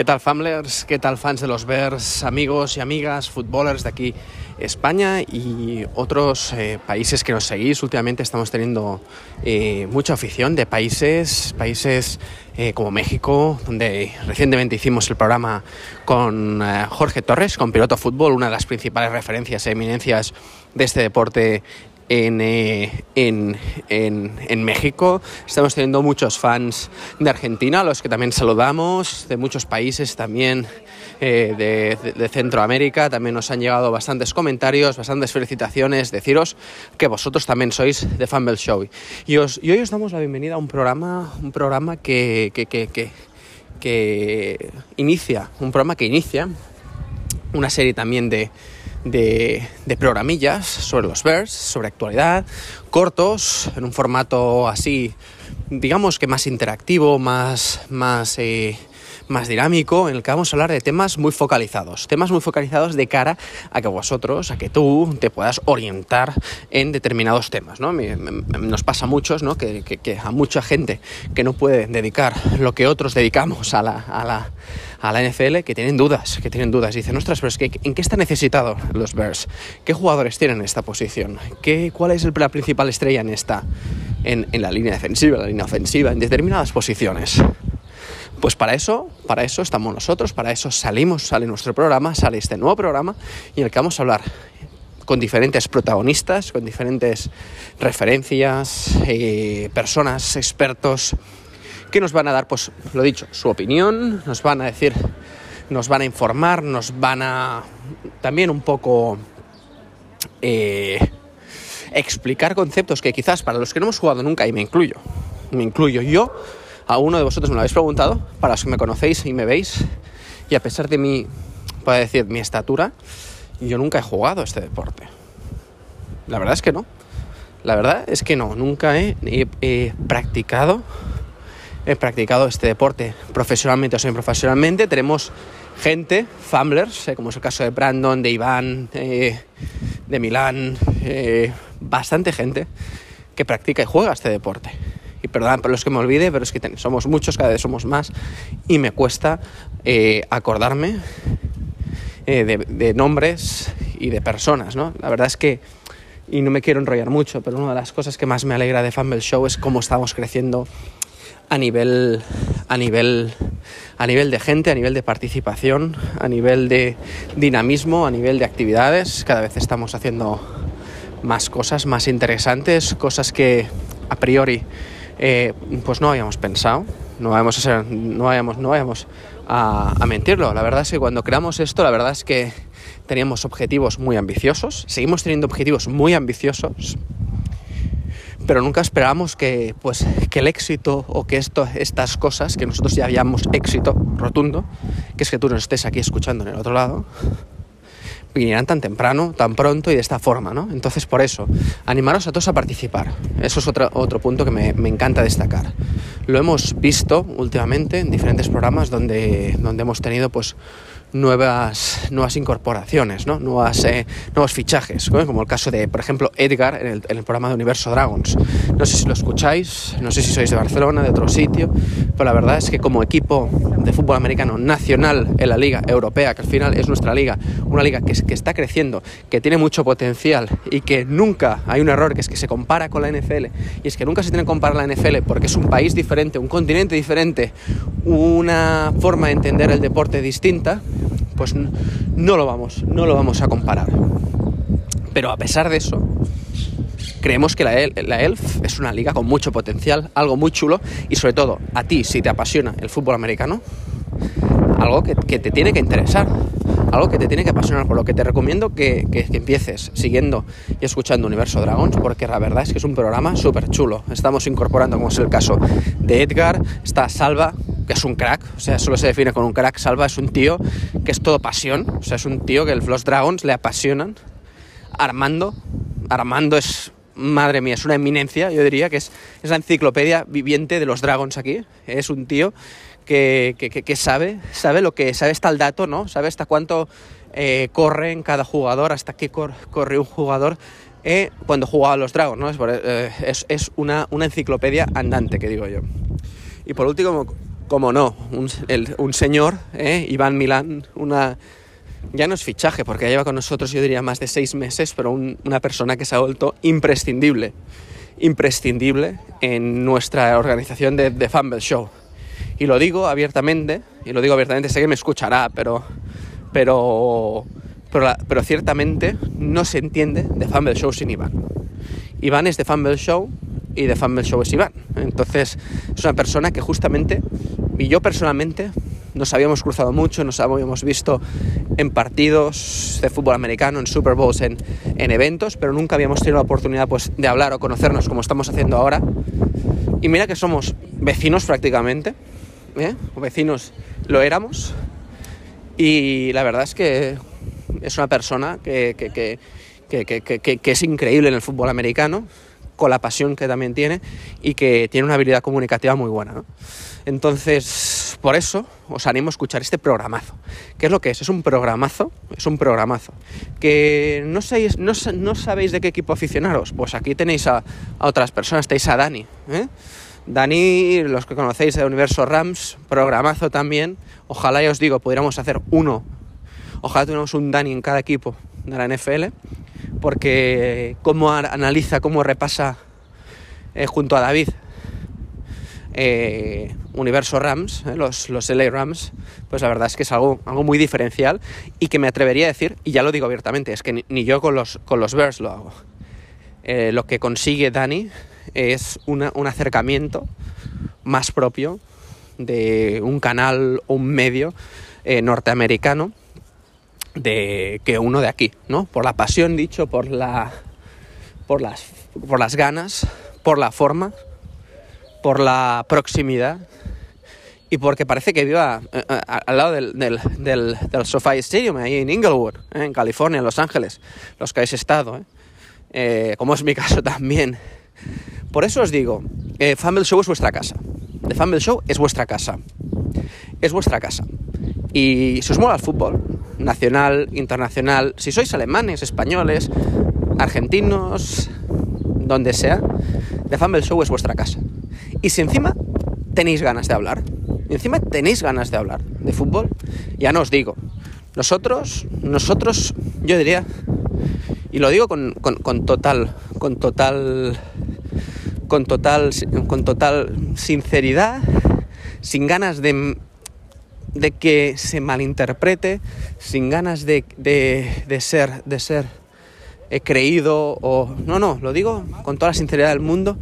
¿Qué tal, Famblers? ¿Qué tal, fans de los Bears, amigos y amigas, futbolers de aquí, España y otros eh, países que nos seguís? Últimamente estamos teniendo eh, mucha afición de países, países eh, como México, donde recientemente hicimos el programa con Jorge Torres, con Piloto Fútbol, una de las principales referencias e eminencias de este deporte eh, en, en, en, México. Estamos teniendo muchos fans de Argentina, los que también saludamos, de muchos países también eh, de, de, Centroamérica. También nos han llegado bastantes comentarios, bastantes felicitaciones. Deciros que vosotros también sois de Fumble Show. Y, os, y hoy os damos la bienvenida a un programa, un programa que, que, que, que, que inicia, un programa que inicia una serie también de de, programillas sobre los Bears, sobre actualidad, cortos, en un formato así, digamos que más interactivo, más, más, eh, más dinámico, en el que vamos a hablar de temas muy focalizados, temas muy focalizados de cara a que vosotros, a que tú te puedas orientar en determinados temas. ¿no? Nos pasa a muchos, ¿no? que, que, a mucha gente que no puede dedicar lo que otros dedicamos a la, a la a la NFL que tienen dudas, que tienen dudas. Dicen, ostras, pero es que ¿en qué está necesitado los Bears? ¿Qué jugadores tienen en esta posición? ¿Qué, ¿Cuál es la principal estrella en esta, en, en la línea defensiva, en la línea ofensiva, en determinadas posiciones? Pues para eso, para eso estamos nosotros, para eso salimos, sale nuestro programa, sale este nuevo programa y en el que vamos a hablar con diferentes protagonistas, con diferentes referencias, eh, personas, expertos, que nos van a dar, pues lo dicho, su opinión, nos van a decir, nos van a informar, nos van a también un poco eh, explicar conceptos que quizás para los que no hemos jugado nunca, y me incluyo, me incluyo yo, a uno de vosotros me lo habéis preguntado, para los que me conocéis y me veis, y a pesar de mi, puedo decir, mi estatura, yo nunca he jugado este deporte. La verdad es que no. La verdad es que no, nunca he practicado he practicado este deporte profesionalmente o semi-profesionalmente. Tenemos gente, famblers, eh, como es el caso de Brandon, de Iván, eh, de Milán, eh, bastante gente que practica y juega este deporte. Y perdón por los que me olvide, pero es que somos muchos, cada vez somos más, y me cuesta acordarme de, de, nombres y de personas, ¿no? La verdad es que, y no me quiero enrollar mucho, pero una de las cosas que más me alegra de Fumble Show es cómo estamos creciendo a nivel, a nivel, a nivel de gente, a nivel de participación, a nivel de dinamismo, a nivel de actividades. Cada vez estamos haciendo más cosas más interesantes, cosas que a priori eh, pues no habíamos pensado, no vayamos a no vayamos, no vayamos a, a mentirlo. La verdad es que cuando creamos esto, la verdad es que teníamos objetivos muy ambiciosos, seguimos teniendo objetivos muy ambiciosos pero nunca esperábamos que, pues, que el éxito o que esto, estas cosas, que nosotros ya habíamos éxito rotundo, que es que tú nos estés aquí escuchando en el otro lado, vinieran tan temprano, tan pronto y de esta forma, ¿no? Entonces, por eso, animaros a todos a participar. Eso es otro, otro punto que me, me, encanta destacar. Lo hemos visto últimamente en diferentes programas donde, donde hemos tenido, pues, nuevas, nuevas incorporaciones, ¿no? nuevas, eh, nuevos fichajes, como el caso de, por ejemplo, Edgar en el, en el, programa de Universo Dragons. No sé si lo escucháis, no sé si sois de Barcelona, de otro sitio, pero la verdad es que como equipo de fútbol americano nacional en la Liga Europea, que al final es nuestra liga, una liga que, que está creciendo, que tiene mucho potencial y que nunca hay un error, que es que se compara con la NFL, y es que nunca se tiene que comparar la NFL porque es un país diferente, un continente diferente, una forma de entender el deporte distinta, pues no lo vamos, no lo vamos a comparar. Pero a pesar de eso, creemos que la, ELF es una liga con mucho potencial, algo muy chulo y sobre todo a ti, si te apasiona el fútbol americano, algo que, que te tiene que interesar, algo que te tiene que apasionar, por lo que te recomiendo que, que, que, empieces siguiendo y escuchando Universo Dragons, porque la verdad es que es un programa súper chulo. Estamos incorporando, como es el caso de Edgar, está Salva, que es un crack, o sea, solo se define con un crack. Salva es un tío que es todo pasión, o sea, es un tío que los Dragons le apasionan. Armando, Armando es, madre mía, es una eminencia, yo diría que es, es la enciclopedia viviente de los Dragons aquí. Es un tío que, que, que, sabe, sabe lo que, sabe hasta el dato, ¿no? Sabe hasta cuánto eh, corre en cada jugador, hasta qué cor, corre un jugador eh, cuando jugaba a los Dragons, ¿no? Es, eh, es, es una, una, enciclopedia andante, que digo yo. Y por último, como no, un, señor, ¿eh? Iván Milán, una, ya no es fichaje, porque lleva con nosotros yo diría más de seis meses, pero una persona que se ha vuelto imprescindible, imprescindible en nuestra organización de, de Fumble Show. Y lo digo abiertamente, y lo digo abiertamente, sé que me escuchará, pero, pero, pero, ciertamente no se entiende de Fumble Show sin Iván. Iván es de Fumble Show y de Fumble Show es Iván. Entonces es una persona que justamente, y yo personalmente, nos habíamos cruzado mucho, nos habíamos visto en partidos de fútbol americano, en Super Bowls, en, en eventos, pero nunca habíamos tenido la oportunidad pues, de hablar o conocernos como estamos haciendo ahora. Y mira que somos vecinos prácticamente, ¿eh? vecinos lo éramos, y la verdad es que es una persona que, que, que es increíble en el fútbol americano, con la pasión que también tiene y que tiene una habilidad comunicativa muy buena. ¿no? Entonces, por eso os animo a escuchar este programazo. ¿Qué es lo que es? Es un programazo, es un programazo. Que no, sabéis, no, no sabéis de qué equipo aficionaros, pues aquí tenéis a, otras personas, tenéis a Dani. ¿eh? Dani, los que conocéis de Universo Rams, programazo también. Ojalá ya os digo, pudiéramos hacer uno. Ojalá tuviéramos un Dani en cada equipo de la NFL porque cómo analiza, cómo repasa eh, junto a David eh, Universo Rams, eh, los, los LA Rams, pues la verdad es que es algo, algo muy diferencial y que me atrevería a decir, y ya lo digo abiertamente, es que ni, yo con los, con los Bears lo hago. lo que consigue Dani es un acercamiento más propio de un canal o un medio norteamericano de que uno de aquí, ¿no? Por la pasión, dicho, por la por las por las ganas, por la forma, por la proximidad y porque parece que viva eh, eh, al lado del, del, del, SoFi Stadium, ahí en Inglewood, eh, en California, en Los Ángeles, los que habéis estado, como es mi caso también. Por eso os digo, Fumble Show es vuestra casa. The Fumble Show es vuestra casa. Es vuestra casa. Y si os mola el fútbol, nacional, internacional, si sois alemanes, españoles, argentinos, donde sea, The Fumble Show es vuestra casa. Y si encima tenéis ganas de hablar, y encima tenéis ganas de hablar de fútbol, ya no os digo. Nosotros, nosotros, yo diría, y lo digo con, con total, con total, con total, con total sinceridad, sin ganas de de que se malinterprete, sin ganas de, ser, de ser eh, creído o... No, no, lo digo con toda la sinceridad del mundo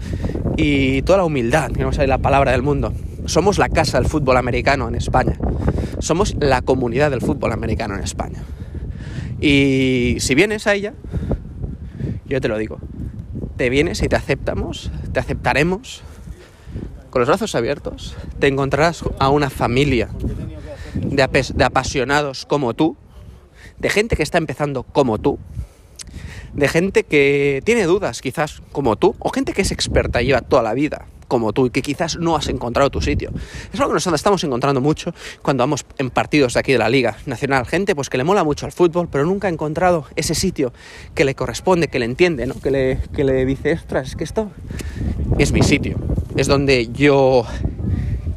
y toda la humildad, que no la palabra del mundo. Somos la casa del fútbol americano en España. Somos la comunidad del fútbol americano en España. Y si vienes a ella, yo te lo digo, te vienes y te aceptamos, te aceptaremos con los brazos abiertos, te encontrarás a una familia de, apasionados como tú, de gente que está empezando como tú, de gente que tiene dudas quizás como tú, o gente que es experta y lleva toda la vida como tú y que quizás no has encontrado tu sitio. Es algo que nos estamos encontrando mucho cuando vamos en partidos aquí de la Liga Nacional. Gente pues que le mola mucho al fútbol, pero nunca ha encontrado ese sitio que le corresponde, que le entiende, ¿no? que, le, que le dice, ostras, es que esto es mi sitio. Es donde yo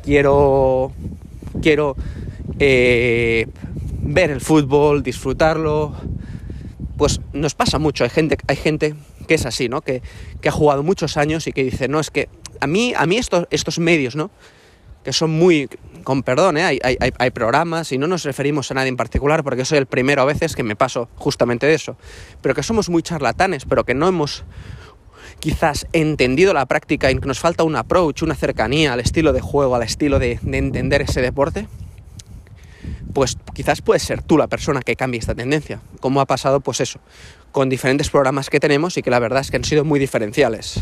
quiero, quiero eh, ver el fútbol, disfrutarlo. Pues nos pasa mucho, hay gente, hay gente que es así, ¿no? Que, ha jugado muchos años y que dice, no, es que a mí, a mí estos, medios, ¿no? Que son muy, con perdón, ¿eh? hay, programas y no nos referimos a nadie en particular porque soy el primero a veces que me paso justamente de eso, pero que somos muy charlatanes, pero que no hemos quizás entendido la práctica y que nos falta un approach, una cercanía al estilo de juego, al estilo de, de entender ese deporte, pues quizás puedes ser tú la persona que cambie esta tendencia, como ha pasado pues eso, con diferentes programas que tenemos y que la verdad es que han sido muy diferenciales.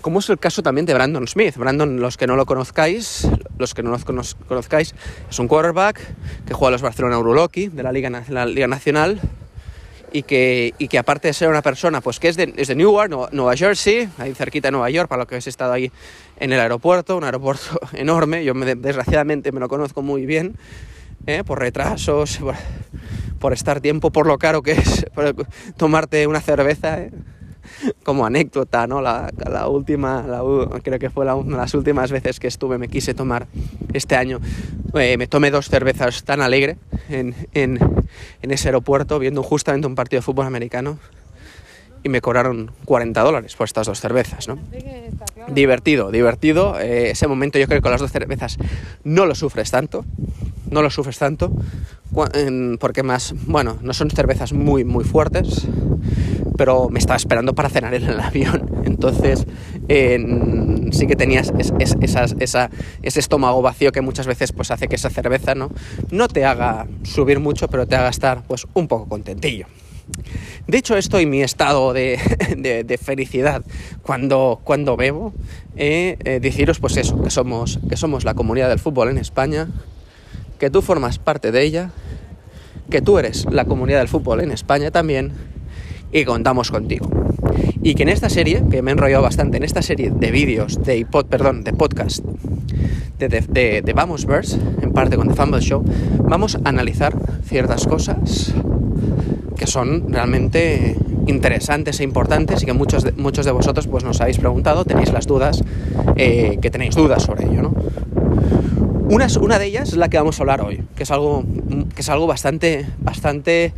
Como es el caso también de Brandon Smith. Brandon, los que no lo conozcáis, los que no lo conozcáis, es un quarterback que juega a los Barcelona Euroloki de la Liga, la Liga Nacional y que, y que aparte de ser una persona pues que es de, es de Newark, Nueva Jersey, ahí cerquita de Nueva York, para lo que habéis estado ahí en el aeropuerto, un aeropuerto enorme, yo desgraciadamente me lo conozco muy bien, ¿eh? por retrasos, por, estar tiempo, por lo caro que es tomarte una cerveza. ¿eh? como anécdota, ¿no? La, última, creo que fue una de las últimas veces que estuve, me quise tomar este año, eh, me tomé dos cervezas tan alegre en, en ese aeropuerto viendo justamente un partido de fútbol americano y me cobraron 40 dólares por estas dos cervezas, ¿no? Divertido, divertido. Eh, ese momento yo creo que con las dos cervezas no lo sufres tanto, no lo sufres tanto, porque más, bueno, no son cervezas muy, muy fuertes, pero me estaba esperando para cenar en el avión. Entonces, sí que tenías ese estómago vacío que muchas veces pues, hace que esa cerveza ¿no? no te haga subir mucho, pero te haga estar pues, un poco contentillo. De hecho, estoy en mi estado de, felicidad cuando, cuando bebo. Eh, eh, deciros pues eso, que somos, que somos la comunidad del fútbol en España, que tú formas parte de ella, que tú eres la comunidad del fútbol en España también y contamos contigo. Y que en esta serie, que me he enrollado bastante, en esta serie de vídeos, de, perdón, de podcast de, de, de, Vamos Verse, en parte con The Fumble Show, vamos a analizar ciertas cosas que son realmente interesantes e importantes y que muchos de, muchos de vosotros pues, nos habéis preguntado, tenéis las dudas, eh, que tenéis dudas sobre ello, ¿no? Una, una, de ellas es la que vamos a hablar hoy, que es algo, que es algo bastante, bastante,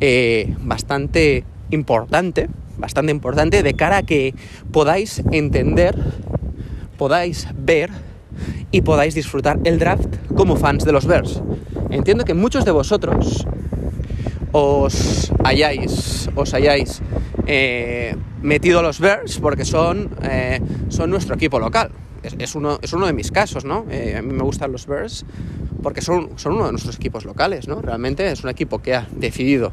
eh, bastante importante, bastante importante de cara a que podáis entender, podáis ver y podáis disfrutar el draft como fans de los Bears. Entiendo que muchos de vosotros os hayáis, os hayáis eh, metido a los Bears porque son, eh, son nuestro equipo local. Es, uno, es uno de mis casos, ¿no? Eh, a mí me gustan los Bears porque son, son uno de nuestros equipos locales, ¿no? Realmente es un equipo que ha decidido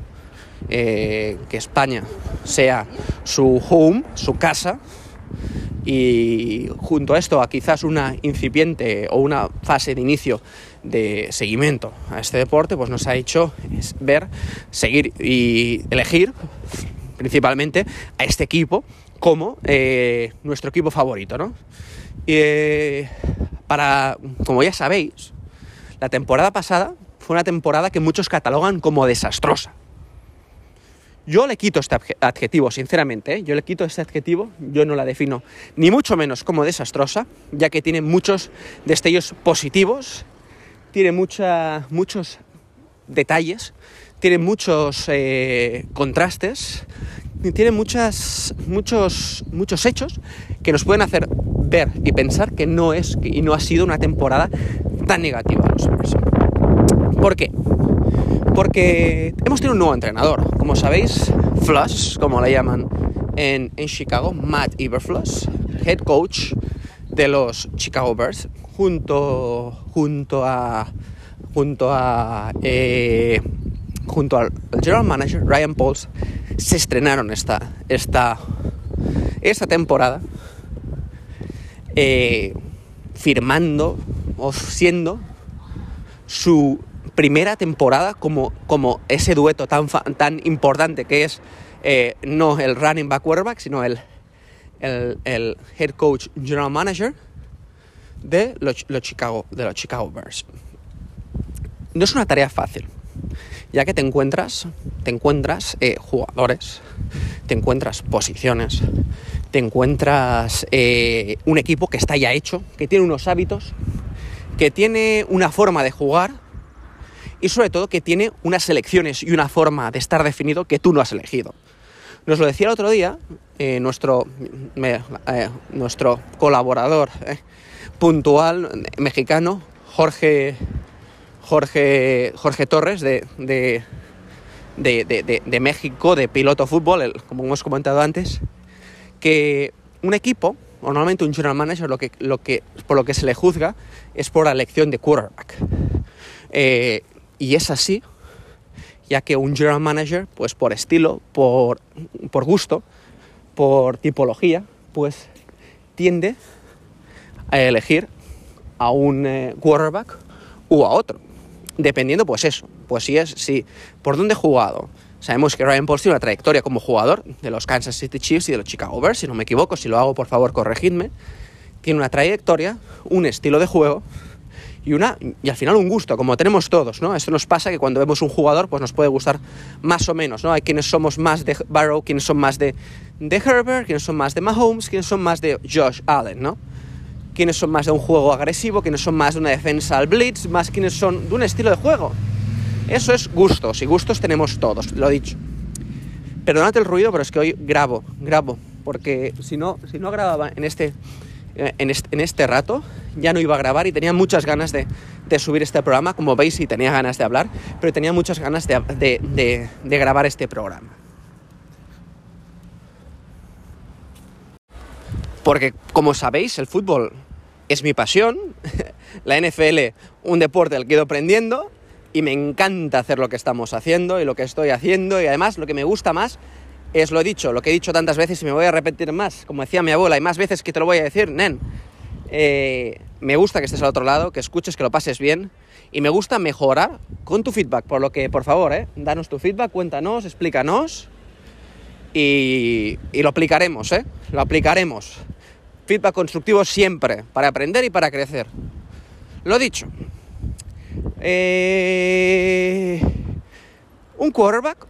que España sea su home, su casa, y junto a esto, a quizás una incipiente o una fase de inicio de seguimiento a este deporte, pues nos ha hecho ver, seguir y elegir principalmente a este equipo como eh, nuestro equipo favorito, ¿no? Eh, para, como ya sabéis, la temporada pasada fue una temporada que muchos catalogan como desastrosa. Yo le quito este adjetivo, sinceramente, ¿eh? yo le quito este adjetivo, yo no la defino ni mucho menos como desastrosa, ya que tiene muchos destellos positivos, tiene muchos detalles, tiene muchos eh, contrastes, tiene muchas, muchos, muchos hechos que nos pueden hacer ver y pensar que no es y no ha sido una temporada tan negativa de los. ¿Por qué? Porque hemos tenido un nuevo entrenador. Como sabéis, Flush, como le llaman en, Chicago, Matt Eberfluss, head coach de los Chicago Bears, junto, junto a junto a eh, junto al general manager Ryan Pauls se estrenaron esta esta esta temporada eh, firmando o siendo su primera temporada como, como ese dueto tan, tan importante que es eh, no el running back quarterback, sino el, el, head coach general manager de los, Chicago, de los Chicago Bears. No es una tarea fácil, ya que te encuentras, te encuentras eh, jugadores, te encuentras posiciones, te encuentras eh, un equipo que está ya hecho, que tiene unos hábitos, que tiene una forma de jugar y sobre todo que tiene unas selecciones y una forma de estar definido que tú no has elegido. Nos lo decía el otro día eh, nuestro, nuestro colaborador puntual mexicano, Jorge, Jorge, Jorge Torres, de, de, de, México, de piloto fútbol, como hemos comentado antes, que un equipo, normalmente un general manager, lo que, lo que, por lo que se le juzga es por la elección de quarterback. Y es así, ya que un general manager, pues por estilo, por, gusto, por tipología, pues tiende a elegir a un eh, quarterback u a otro. Dependiendo, pues eso, pues si es, si, por dónde he jugado. Sabemos que Ryan Paul tiene una trayectoria como jugador de los Kansas City Chiefs y de los Chicago Bears, si no me equivoco, si lo hago, por favor, corregidme. Tiene una trayectoria, un estilo de juego y, una, y al final un gusto, como tenemos todos, ¿no? Esto nos pasa que cuando vemos un jugador, pues nos puede gustar más o menos, ¿no? Hay quienes somos más de Barrow, quienes son más de, de Herbert, quienes son más de Mahomes, quienes son más de Josh Allen, ¿no? Quienes son más de un juego agresivo, quienes son más de una defensa al blitz, más quienes son de un estilo de juego. Eso es gustos, y gustos tenemos todos, lo he dicho. Perdonad el ruido, pero es que hoy grabo, grabo, porque si no, si no grababa en este eh, en este, rato, ya no iba a grabar y tenía muchas ganas de, subir este programa. Como veis, sí tenía ganas de hablar, pero tenía muchas ganas de, grabar este programa. Porque, como sabéis, el fútbol es mi pasión, la NFL un deporte al que he ido aprendiendo y me encanta hacer lo que estamos haciendo y lo que estoy haciendo y además lo que me gusta más es lo dicho, lo que he dicho tantas veces y me voy a repetir más, como decía mi abuela, y más veces que te lo voy a decir, nen. Eh, me gusta que estés al otro lado, que escuches, que lo pases bien, y me gusta mejorar con tu feedback, por lo que, por favor, eh, danos tu feedback, cuéntanos, explícanos, y, y lo aplicaremos, ¿eh? Lo aplicaremos. Feedback constructivo siempre, para aprender y para crecer. Lo dicho. Eh, un quarterback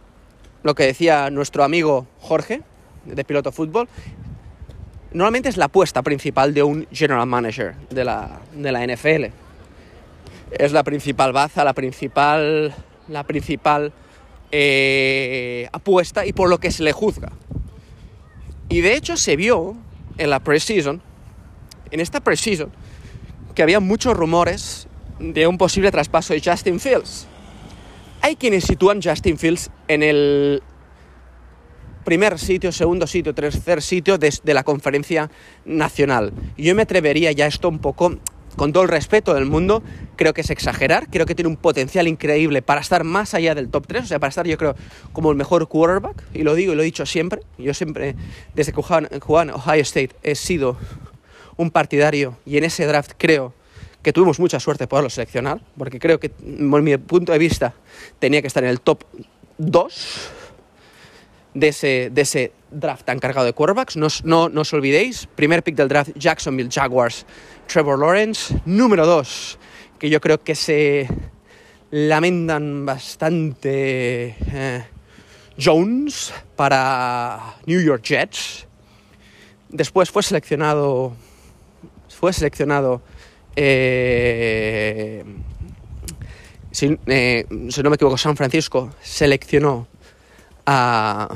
lo que decía nuestro amigo Jorge, de Piloto Fútbol, normalmente es la apuesta principal de un general manager de la, NFL. Es la principal baza, la principal, la principal eh, apuesta y por lo que se le juzga. Y de hecho se vio en la preseason, en esta preseason, que había muchos rumores de un posible traspaso de Justin Fields. Hay quienes sitúan Justin Fields en el primer sitio, segundo sitio, tercer sitio de, la conferencia nacional. Yo me atrevería ya esto un poco, con todo el respeto del mundo, creo que es exagerar, creo que tiene un potencial increíble para estar más allá del top 3, o sea, para estar yo creo como el mejor quarterback, y lo digo y lo he dicho siempre, yo siempre, desde que jugaba en Ohio State, he sido un partidario y en ese draft creo que tuvimos mucha suerte poderlo seleccionar, porque creo que, por mi punto de vista, tenía que estar en el top 2 de ese, de ese draft tan cargado de quarterbacks. No, no, no, os olvidéis, primer pick del draft, Jacksonville Jaguars, Trevor Lawrence. Número 2, que yo creo que se lamentan bastante eh, Jones para New York Jets. Después fue seleccionado, fue seleccionado eh, eh, si, no me equivoco, San Francisco seleccionó a,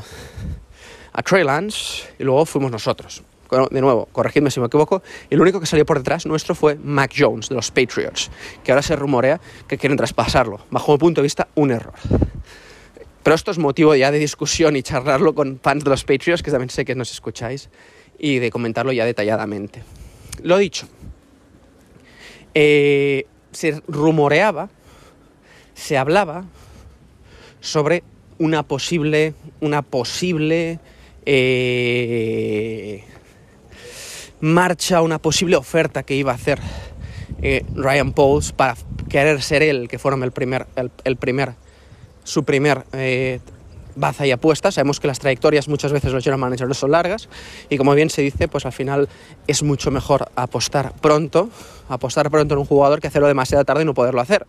a Trey Lance y luego fuimos nosotros. De nuevo, corregidme si me equivoco, el único que salió por detrás nuestro fue Mac Jones, de los Patriots, que ahora se rumorea que quieren traspasarlo. Bajo mi punto de vista, un error. Pero esto es motivo ya de discusión y charlarlo con fans de los Patriots, que también sé que nos escucháis, y de comentarlo ya detalladamente. Lo dicho, eh, se rumoreaba, se hablaba sobre una posible, una posible eh, marcha, una posible oferta que iba a hacer eh, Ryan Pauls para querer ser él que fuera el primer, el, primer, su primer baza y apuesta. Sabemos que las trayectorias muchas veces los general managers no son largas y como bien se dice, pues al final es mucho mejor apostar pronto, apostar pronto en un jugador que hacerlo demasiado tarde y no poderlo hacer.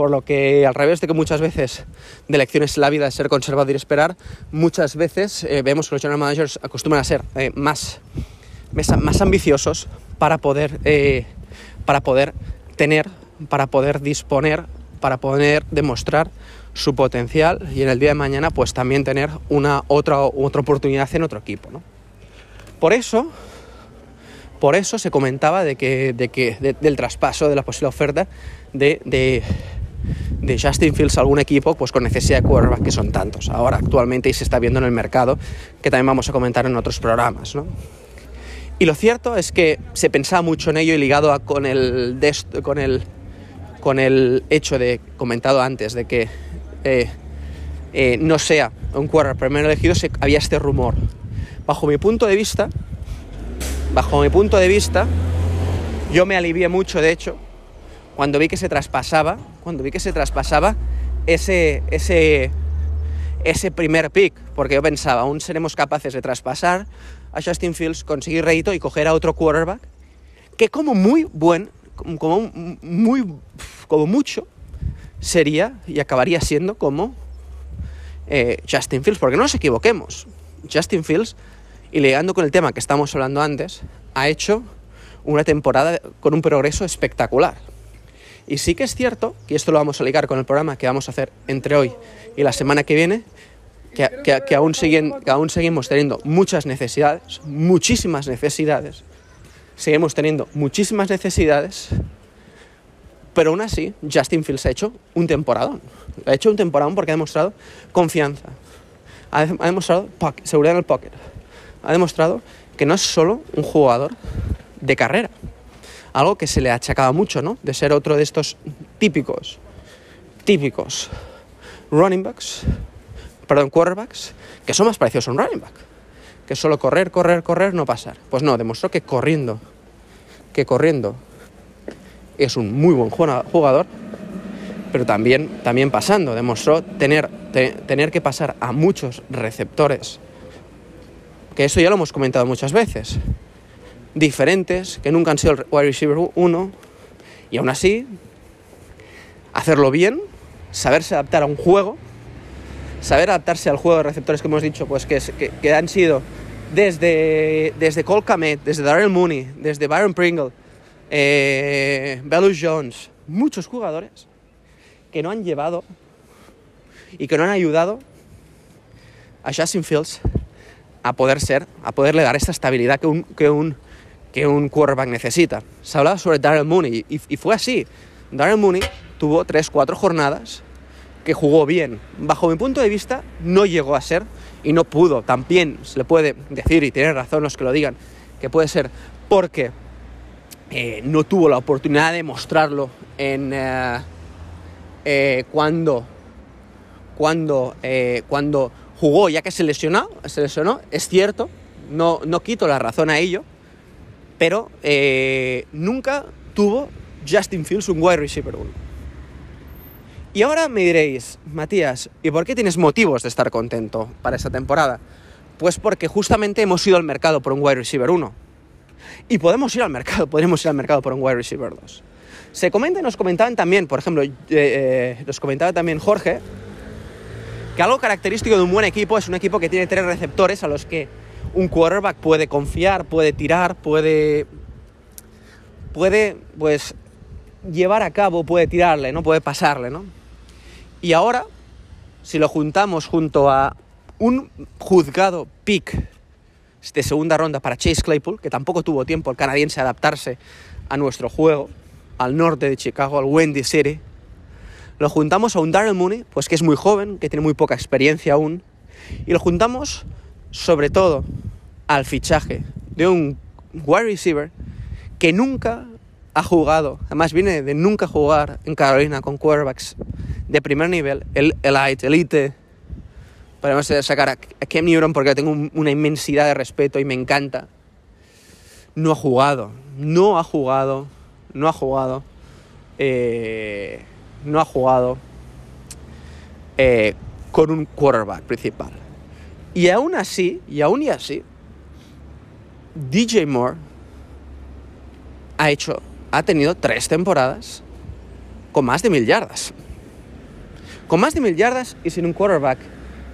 Por lo que al revés de que muchas veces de lecciones en la vida es ser conservador y esperar, muchas veces eh, vemos que los general managers acostumbran a ser eh, más, más ambiciosos para poder, eh, para poder tener, para poder disponer, para poder demostrar su potencial y en el día de mañana pues también tener una otra, otra oportunidad en otro equipo. Por eso, por eso se comentaba de que, de que del traspaso, de la posible oferta de, Justin Fields a algún equipo pues con necesidad de quarterback, que son tantos. Ahora actualmente y se está viendo en el mercado, que también vamos a comentar en otros programas. Y lo cierto es que se pensaba mucho en ello y ligado con, el, con, el, con el hecho de, comentado antes, de que eh, eh, no sea un quarterback primero elegido, había este rumor. Bajo mi punto de vista, bajo mi punto de vista, yo me alivié mucho, de hecho, cuando vi que se traspasaba, cuando vi que se traspasaba ese, ese, ese primer pick, porque yo pensaba, aún seremos capaces de traspasar a Justin Fields, conseguir rédito y coger a otro quarterback que como muy buen como muy, como mucho, sería y acabaría siendo como eh, Justin Fields, porque no nos equivoquemos. Justin Fields, y ligando con el tema que estamos hablando antes, ha hecho una temporada con un progreso espectacular. Y sí que es cierto, y esto lo vamos a ligar con el programa que vamos a hacer entre hoy y la semana que viene, que, aún, que aún seguimos teniendo muchas necesidades, muchísimas necesidades, seguimos teniendo muchísimas necesidades, pero aún así Justin Fields ha hecho un temporadón. Ha hecho un temporadón porque ha demostrado confianza, ha, demostrado seguridad en el pocket, ha demostrado que no es solo un jugador de carrera, algo que se le achacaba mucho, ¿no? De ser otro de estos típicos, típicos running backs, perdón, quarterbacks, que son más parecidos a un running back, que solo correr, correr, correr, no pasar. Pues no, demostró que corriendo, que corriendo es un muy buen jugador, pero también, también pasando, demostró tener, tener que pasar a muchos receptores, que eso ya lo hemos comentado muchas veces diferentes, que nunca han sido el wide receiver 1, y aún así, hacerlo bien, saberse adaptar a un juego, saber adaptarse al juego de receptores que hemos dicho, pues que, que, han sido desde, desde Cole Kamet, desde Darrell Mooney, desde Byron Pringle, eh, Jones, muchos jugadores que no han llevado y que no han ayudado a Justin Fields a poder ser, a poderle dar esta estabilidad que un, que un que un quarterback necesita. Se hablaba sobre Darrell Mooney y, fue así. Darrell Mooney tuvo 3-4 jornadas que jugó bien. Bajo mi punto de vista, no llegó a ser y no pudo. También se le puede decir, y tiene razón los que lo digan, que puede ser porque eh, no tuvo la oportunidad de mostrarlo en eh, eh, cuando, cuando, cuando jugó, ya que se lesionó, se lesionó, es cierto, no, no quito la razón a ello, pero eh, nunca tuvo Justin Fields un wide receiver 1. Y ahora me diréis, Matías, ¿y por qué tienes motivos de estar contento para esta temporada? Pues porque justamente hemos ido al mercado por un wide receiver 1. Y podemos ir al mercado, podemos ir al mercado por un wide receiver 2. Se comenta nos comentaban también, por ejemplo, eh, eh, nos comentaba también Jorge, que algo característico de un buen equipo es un equipo que tiene tres receptores a los que un quarterback puede confiar, puede tirar, puede, puede, pues, llevar a cabo, puede tirarle, ¿no? Puede pasarle, ¿no? Y ahora, si lo juntamos junto a un juzgado pick de segunda ronda para Chase Claypool, que tampoco tuvo tiempo el canadiense a adaptarse a nuestro juego, al norte de Chicago, al Wendy City, lo juntamos a un Darrell Mooney, pues que es muy joven, que tiene muy poca experiencia aún, y lo juntamos sobre todo al fichaje de un wide receiver que nunca ha jugado, además viene de nunca jugar en Carolina con quarterbacks de primer nivel, el elite, elite. Podemos sacar a Cam Newton porque tengo una inmensidad de respeto y me encanta. No ha jugado, no ha jugado, no ha jugado, eh, no ha jugado eh, con un quarterback principal. Y aún así, y aún y así, DJ Moore ha hecho, ha tenido tres temporadas con más de mil yardas. Con más de mil yardas y sin un quarterback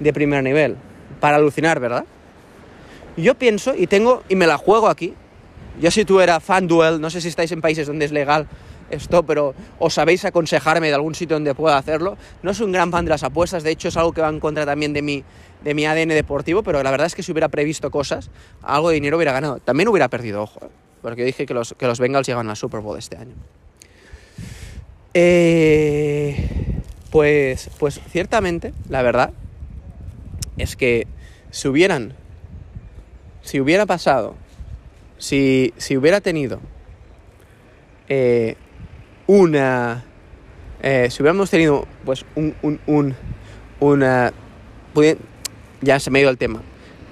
de primer nivel. Para alucinar, ¿verdad? Yo pienso y tengo, y me la juego aquí. Yo si tú eras fan duel, no sé si estáis en países donde es legal esto, pero os sabéis aconsejarme de algún sitio donde pueda hacerlo. No soy un gran fan de las apuestas, de hecho es algo que va en contra también de mi, de mi ADN deportivo, pero la verdad es que si hubiera previsto cosas, algo de dinero hubiera ganado. También hubiera perdido, ojo, ¿eh? porque dije que los, que los Bengals llegan al Super Bowl este año. Eh, pues, pues ciertamente, la verdad es que si hubieran, si hubiera pasado, si, si hubiera tenido eh, una, si hubiéramos tenido pues un, un, un una, ya se me ha ido el tema.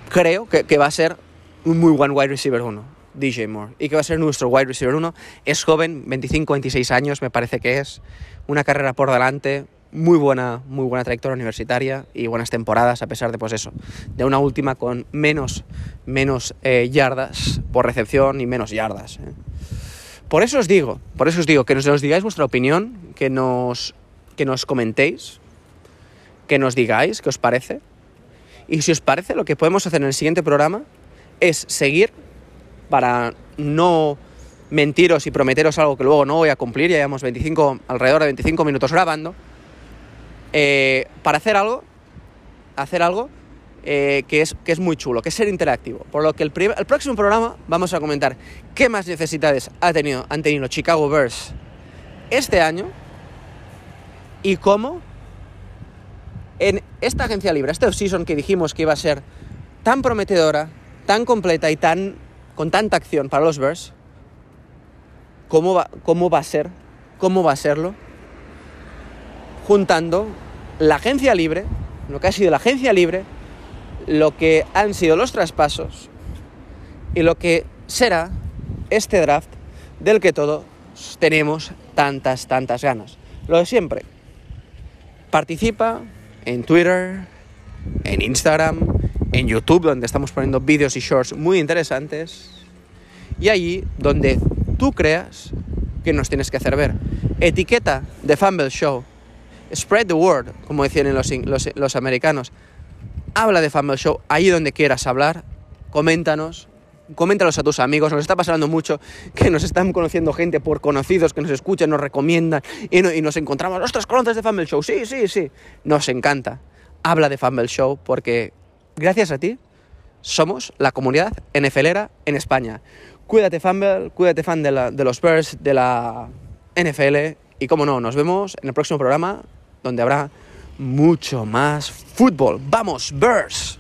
Creo que, va a ser un muy buen wide receiver 1, DJ Moore, y que va a ser nuestro wide receiver 1. Es joven, 25, 26 años me parece que es, una carrera por delante, muy buena, muy buena trayectoria universitaria y buenas temporadas a pesar de pues eso, de una última con menos, menos eh, yardas por recepción y menos yardas. ¿eh? Por eso os digo, por eso os digo, que nos, nos digáis vuestra opinión, que nos, que nos comentéis, que nos digáis qué os parece. Y si os parece, lo que podemos hacer en el siguiente programa es seguir para no mentiros y prometeros algo que luego no voy a cumplir, ya llevamos 25, alrededor de 25 minutos grabando, eh, para hacer algo, hacer algo eh, que, es, que es muy chulo, que es ser interactivo. Por lo que el, el próximo programa vamos a comentar qué más necesidades ha tenido, han tenido Chicago Bears este año y cómo en esta agencia libre, esta season que dijimos que iba a ser tan prometedora, tan completa y tan con tanta acción para los Bears, ¿cómo va, cómo va a ser? ¿Cómo va a serlo? Juntando la agencia libre, lo que ha sido la agencia libre, lo que han sido los traspasos y lo que será este draft del que todos tenemos tantas, tantas ganas. Lo de siempre. Participa en Twitter, en Instagram, en YouTube, donde estamos poniendo vídeos y shorts muy interesantes. Y allí donde tú creas que nos tienes que hacer ver. Etiqueta de Fumble Show. Spread the word, como decían los, los, los americanos. Habla de Fumble Show allí donde quieras hablar. Coméntanos, coméntalos a tus amigos, nos está pasando mucho que nos están conociendo gente por conocidos que nos escuchan, nos recomiendan y, nos encontramos, ostras, conoces de Fumble Show, sí, sí, sí, nos encanta. Habla de Fumble Show porque gracias a ti somos la comunidad NFLera en España. Cuídate Fumble, cuídate fan de, de los Bears, de la NFL y como no, nos vemos en el próximo programa donde habrá mucho más fútbol. ¡Vamos, Bears!